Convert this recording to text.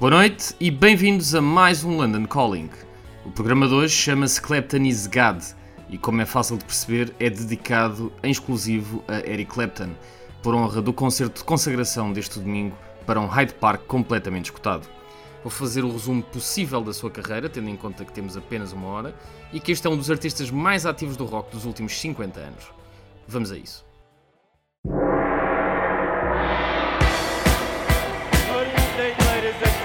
Boa noite e bem-vindos a mais um London Calling. O programa de hoje chama-se Clapton is God e, como é fácil de perceber, é dedicado em exclusivo a Eric Clapton, por honra do concerto de consagração deste domingo para um Hyde Park completamente escutado. Vou fazer o resumo possível da sua carreira, tendo em conta que temos apenas uma hora e que este é um dos artistas mais ativos do rock dos últimos 50 anos. Vamos a isso.